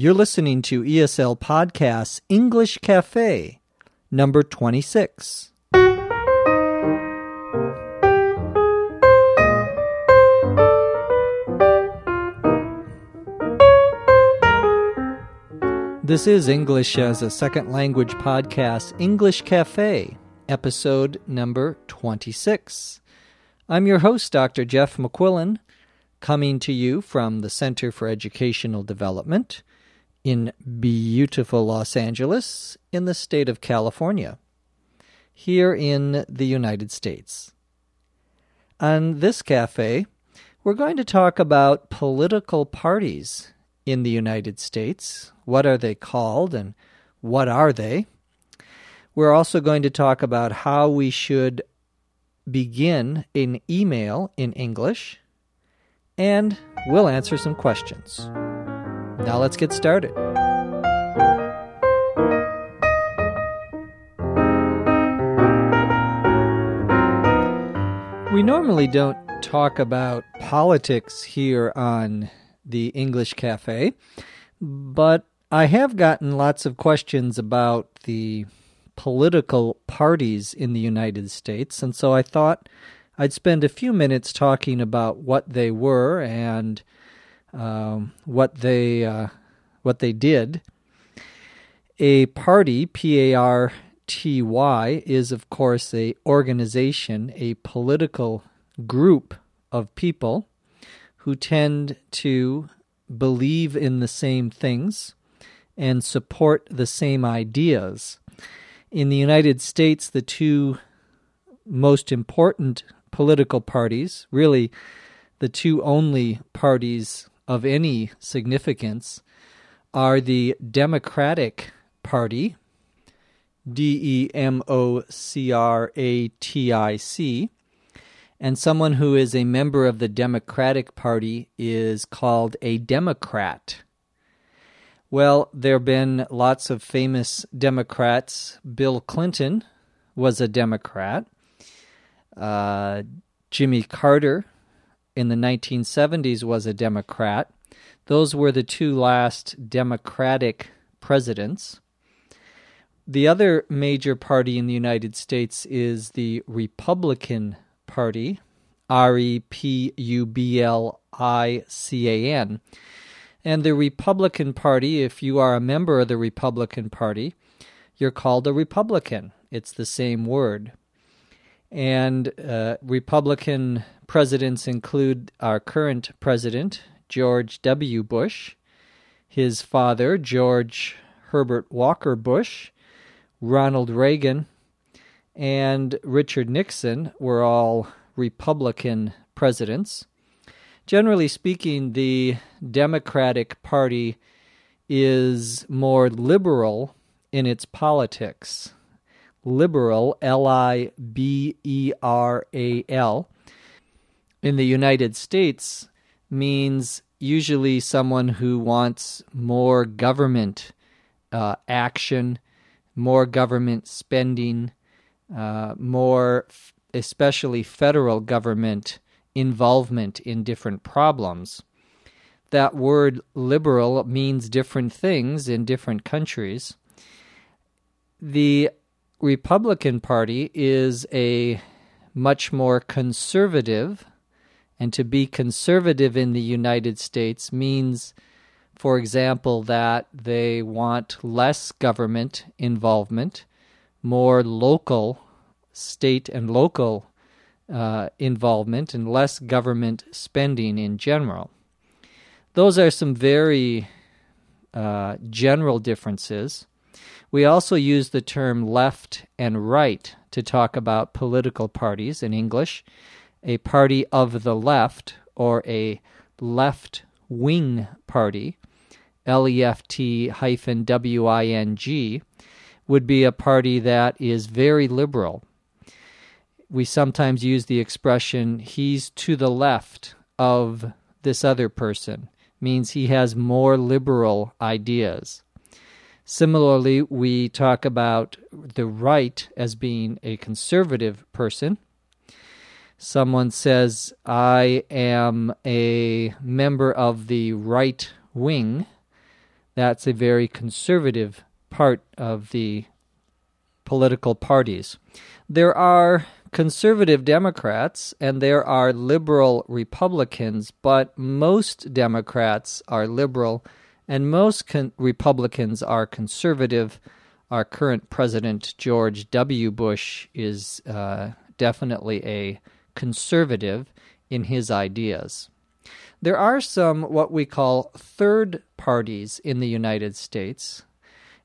You're listening to ESL Podcasts English Cafe, number 26. This is English as a Second Language Podcast, English Cafe, episode number 26. I'm your host, Dr. Jeff McQuillan, coming to you from the Center for Educational Development in beautiful Los Angeles in the state of California, here in the United States. On this cafe, we're going to talk about political parties in the United States. What are they called and what are they? We're also going to talk about how we should begin an email in English, and we'll answer some questions. Now let's get started. We normally don't talk about politics here on the English Cafe, but I have gotten lots of questions about the political parties in the United States, and so I thought I'd spend a few minutes talking about what they were and um, what they uh, what they did. A party, P A R T Y, is of course a organization, a political group of people who tend to believe in the same things and support the same ideas. In the United States, the two most important political parties, really the two only parties of any significance, are the Democratic Party, D E M O C R A T I C, and someone who is a member of the Democratic Party is called a Democrat. Well, there have been lots of famous Democrats. Bill Clinton was a Democrat. Uh, Jimmy Carter in the 1970s was a Democrat. Those were the two last Democratic presidents. The other major party in the United States is the Republican Party, R E P U B L I C A N. And the Republican Party, if you are a member of the Republican Party, you're called a Republican. It's the same word. And uh, Republican presidents include our current president, George W. Bush, his father, George Herbert Walker Bush, Ronald Reagan, and Richard Nixon were all Republican presidents. Generally speaking, the Democratic Party is more liberal in its politics. Liberal, L I B E R A L, in the United States means usually someone who wants more government uh, action, more government spending, uh, more, f- especially federal government involvement in different problems. That word liberal means different things in different countries. The Republican Party is a much more conservative, and to be conservative in the United States means, for example, that they want less government involvement, more local, state and local uh, involvement and less government spending in general. Those are some very uh, general differences. We also use the term left and right to talk about political parties in English. A party of the left or a left wing party, L E F T hyphen W I N G, would be a party that is very liberal. We sometimes use the expression he's to the left of this other person means he has more liberal ideas. Similarly we talk about the right as being a conservative person someone says i am a member of the right wing that's a very conservative part of the political parties. There are conservative Democrats and there are liberal Republicans, but most Democrats are liberal and most con- Republicans are conservative. Our current president, George W. Bush, is uh, definitely a conservative in his ideas. There are some what we call third parties in the United States,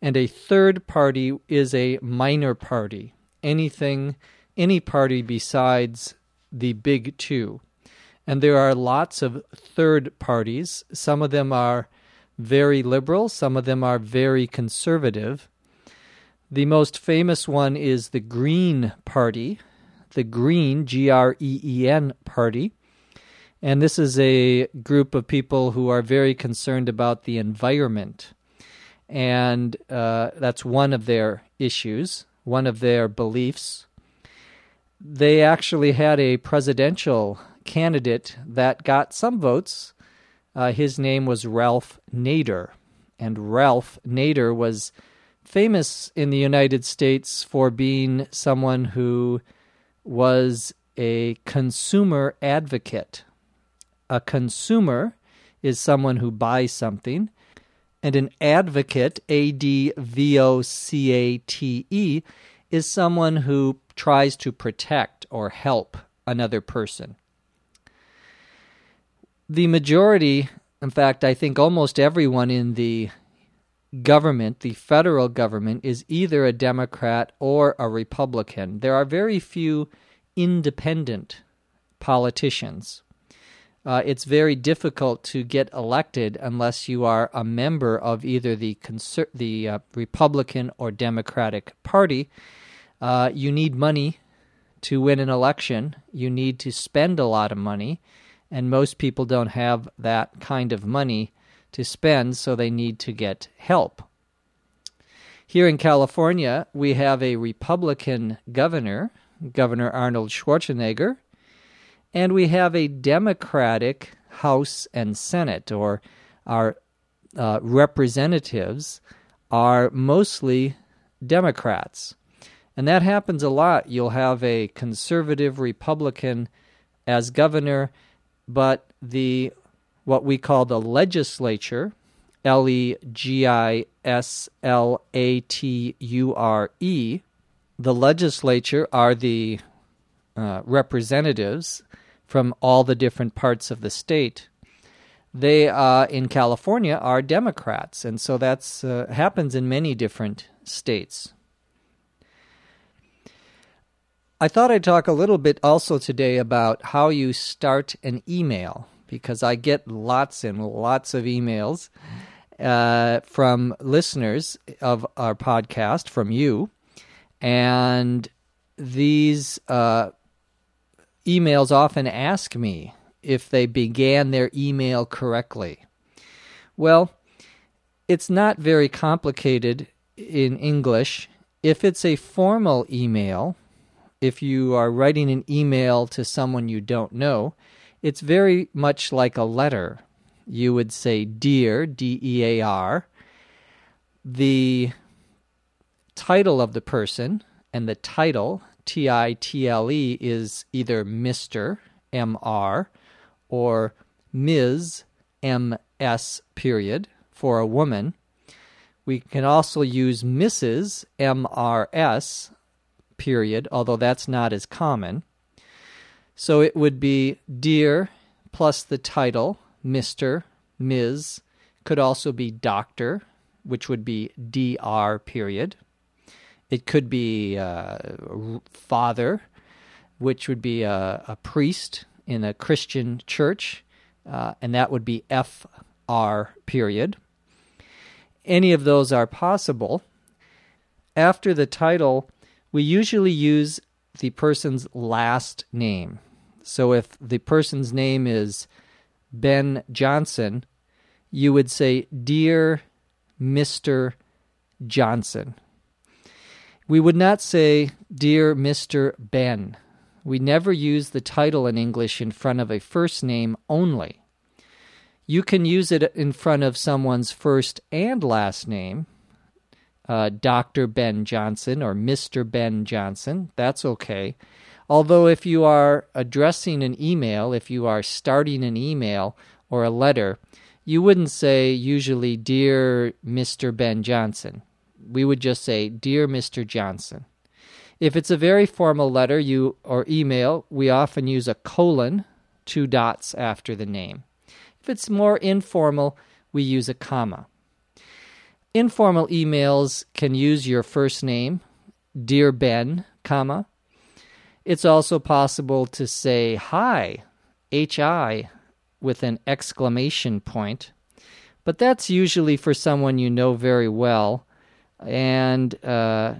and a third party is a minor party, anything, any party besides the big two. And there are lots of third parties. Some of them are very liberal, some of them are very conservative. The most famous one is the Green Party, the Green, G R E E N Party. And this is a group of people who are very concerned about the environment. And uh, that's one of their issues, one of their beliefs. They actually had a presidential candidate that got some votes. Uh, his name was Ralph Nader. And Ralph Nader was famous in the United States for being someone who was a consumer advocate. A consumer is someone who buys something, and an advocate, A D V O C A T E, is someone who tries to protect or help another person. The majority, in fact, I think almost everyone in the government, the federal government, is either a Democrat or a Republican. There are very few independent politicians. Uh, it's very difficult to get elected unless you are a member of either the conser- the uh, Republican or Democratic Party. Uh, you need money to win an election. You need to spend a lot of money, and most people don't have that kind of money to spend, so they need to get help. Here in California, we have a Republican governor, Governor Arnold Schwarzenegger, and we have a Democratic House and Senate, or our uh, representatives are mostly Democrats. And that happens a lot. You'll have a conservative Republican as governor, but the what we call the legislature, L E G I S L A T U R E, the legislature are the uh, representatives from all the different parts of the state. They uh, in California are Democrats, and so that's uh, happens in many different states. I thought I'd talk a little bit also today about how you start an email because I get lots and lots of emails uh, from listeners of our podcast, from you, and these uh, emails often ask me if they began their email correctly. Well, it's not very complicated in English. If it's a formal email, if you are writing an email to someone you don't know, it's very much like a letter. You would say dear, D E A R, the title of the person, and the title, T I T L E, is either Mr. M R or Ms. M S period for a woman. We can also use Mrs. M R S period, although that's not as common. So it would be Dear plus the title, Mr., Ms., could also be Doctor, which would be DR period. It could be uh, Father, which would be a, a, priest in a Christian church, uh, and that would be FR period. Any of those are possible. After the title, we usually use the person's last name. So if the person's name is Ben Johnson, you would say, Dear Mr. Johnson. We would not say, Dear Mr. Ben. We never use the title in English in front of a first name only. You can use it in front of someone's first and last name, uh, Dr. Ben Johnson or Mr. Ben Johnson. That's okay. Although, if you are addressing an email, if you are starting an email or a letter, you wouldn't say usually, Dear Mr. Ben Johnson. We would just say, Dear Mr. Johnson. If it's a very formal letter you or email, we often use a colon, two dots after the name. If it's more informal, we use a comma. Informal emails can use your first name, dear Ben, comma. It's also possible to say hi, hi, with an exclamation point, but that's usually for someone you know very well, and uh,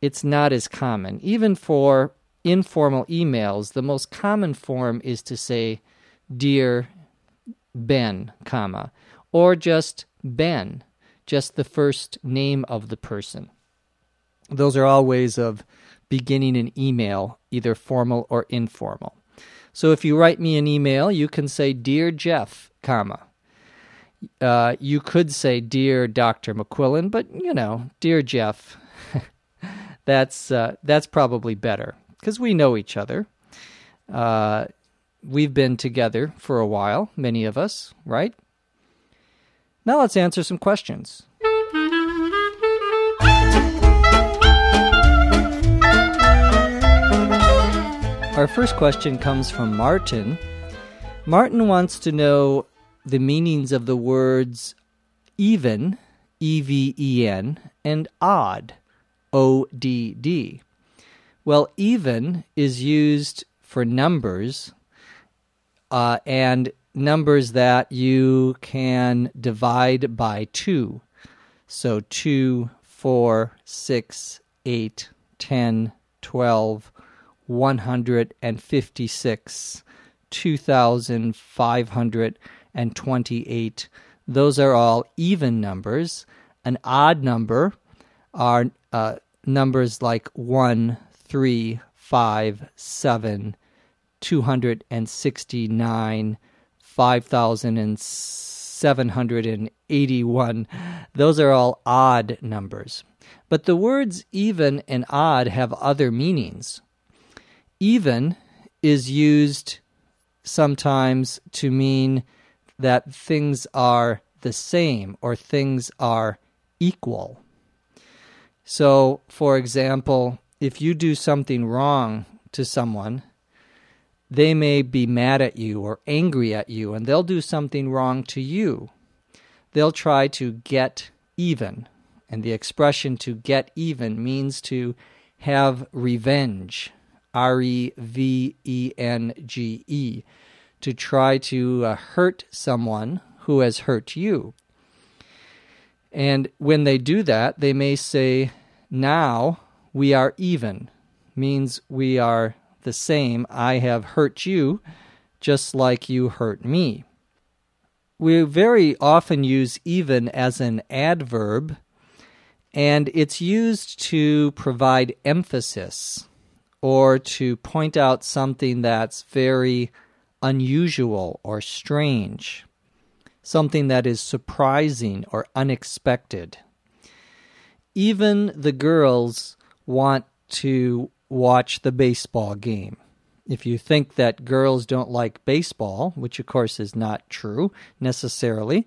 it's not as common. Even for informal emails, the most common form is to say, Dear Ben, comma, or just Ben, just the first name of the person. Those are all ways of beginning an email, either formal or informal. So if you write me an email, you can say, Dear Jeff, comma. Uh, you could say, Dear Dr. McQuillan, but you know, Dear Jeff, that's uh, that's probably better because we know each other. Uh, we've been together for a while, many of us, right? Now let's answer some questions. Our first question comes from Martin. Martin wants to know the meanings of the words even, E V E N, and odd, O D D. Well, even is used for numbers uh, and numbers that you can divide by 2. So 2, 4, 6, 8, 10, 12, 156, 2,528. Those are all even numbers. An odd number are uh, numbers like 1, 3, 5, 7, 269, 5,781. Those are all odd numbers. But the words even and odd have other meanings. Even is used sometimes to mean that things are the same or things are equal. So, for example, if you do something wrong to someone, they may be mad at you or angry at you, and they'll do something wrong to you. They'll try to get even. And the expression to get even means to have revenge. R E V E N G E. To try to uh, hurt someone who has hurt you. And when they do that, they may say, Now we are even, means we are the same. I have hurt you just like you hurt me. We very often use even as an adverb, and it's used to provide emphasis or to point out something that's very unusual or strange, something that is surprising or unexpected. Even the girls want to watch the baseball game. If you think that girls don't like baseball, which of course is not true necessarily,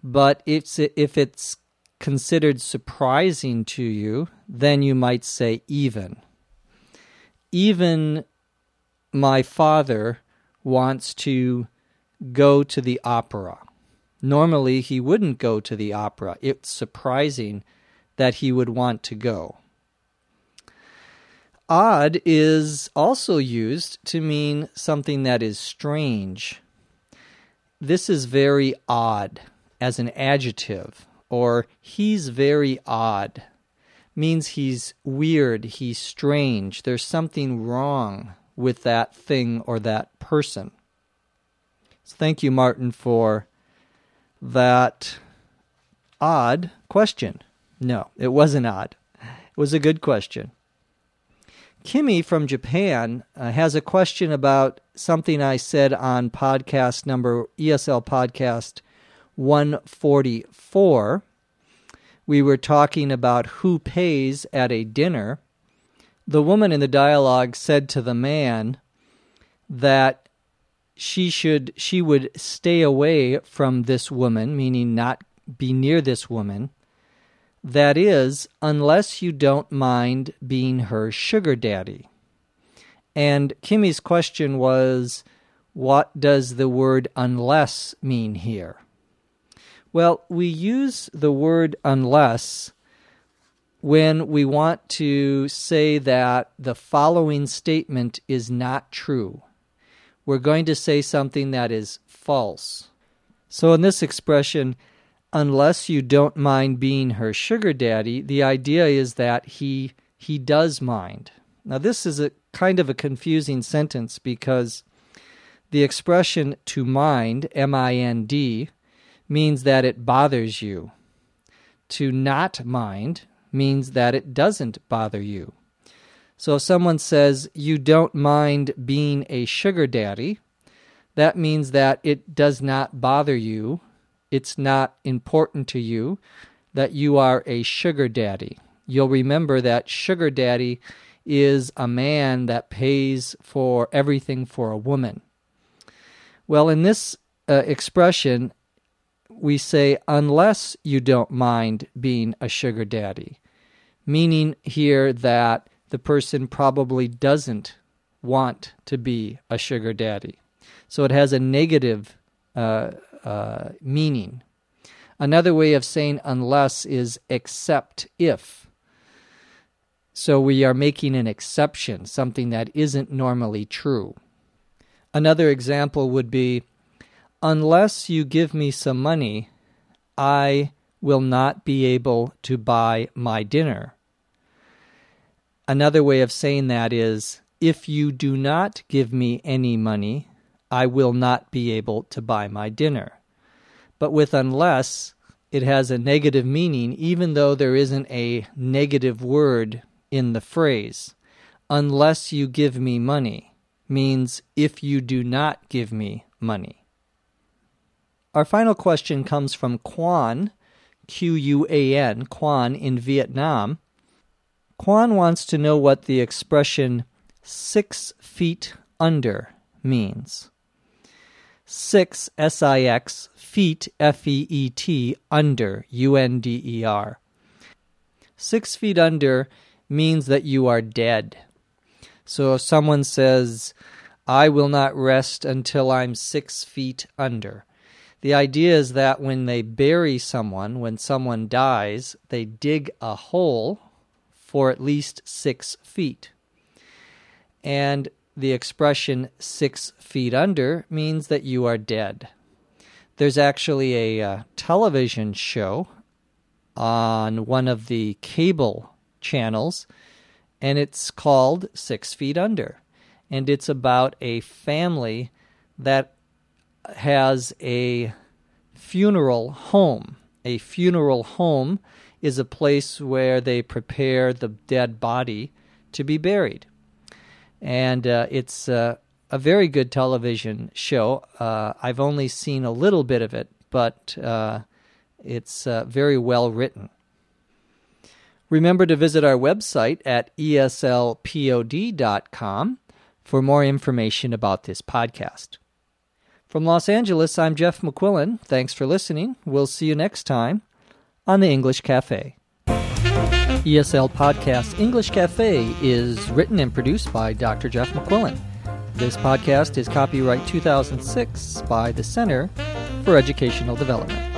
but it's, if it's considered surprising to you, then you might say even. Even my father wants to go to the opera. Normally, he wouldn't go to the opera. It's surprising that he would want to go. Odd is also used to mean something that is strange. This is very odd as an adjective, or he's very odd means he's weird, he's strange, there's something wrong with that thing or that person. So thank you, Martin, for that odd question. No, it wasn't odd. It was a good question. Kimmy from Japan uh, has a question about something I said on podcast number ESL podcast 144. We were talking about who pays at a dinner. The woman in the dialogue said to the man that she should she would stay away from this woman, meaning not be near this woman that is, unless you don't mind being her sugar daddy. And Kimmy's question was, what does the word unless mean here? Well, we use the word unless when we want to say that the following statement is not true. We're going to say something that is false. So in this expression, unless you don't mind being her sugar daddy, the idea is that he he does mind. Now this is a kind of a confusing sentence because the expression to mind, M I N D, means that it bothers you. To not mind means that it doesn't bother you. So if someone says you don't mind being a sugar daddy, that means that it does not bother you it's not important to you that you are a sugar daddy. You'll remember that sugar daddy is a man that pays for everything for a woman. Well, in this uh, expression, we say, unless you don't mind being a sugar daddy, meaning here that the person probably doesn't want to be a sugar daddy. So it has a negative uh, uh, meaning. Another way of saying unless is except if. So we are making an exception, something that isn't normally true. Another example would be unless you give me some money, I will not be able to buy my dinner. Another way of saying that is if you do not give me any money, I will not be able to buy my dinner. But with unless, it has a negative meaning, even though there isn't a negative word in the phrase. Unless you give me money means if you do not give me money. Our final question comes from Quan, Q U A N, Quan in Vietnam. Quan wants to know what the expression six feet under means six S I X feet F E E T under U N D E R. Six feet under means that you are dead. So if someone says, I will not rest until I'm six feet under. The idea is that when they bury someone, when someone dies, they dig a hole for at least six feet. And the expression six feet under means that you are dead. There's actually a uh, television show on one of the cable channels, and it's called Six Feet Under. And it's about a family that has a funeral home. A funeral home is a place where they prepare the dead body to be buried and uh, it's uh, a very good television show. Uh, I've only seen a little bit of it, but uh, it's uh, very well written. Remember to visit our website at eslpod.com for more information about this podcast. From Los Angeles, I'm Jeff McQuillan. Thanks for listening. We'll see you next time on the English Cafe. ESL Podcast English Cafe is written and produced by Dr. Jeff McQuillan. This podcast is copyright 2006 by the Center for Educational Development.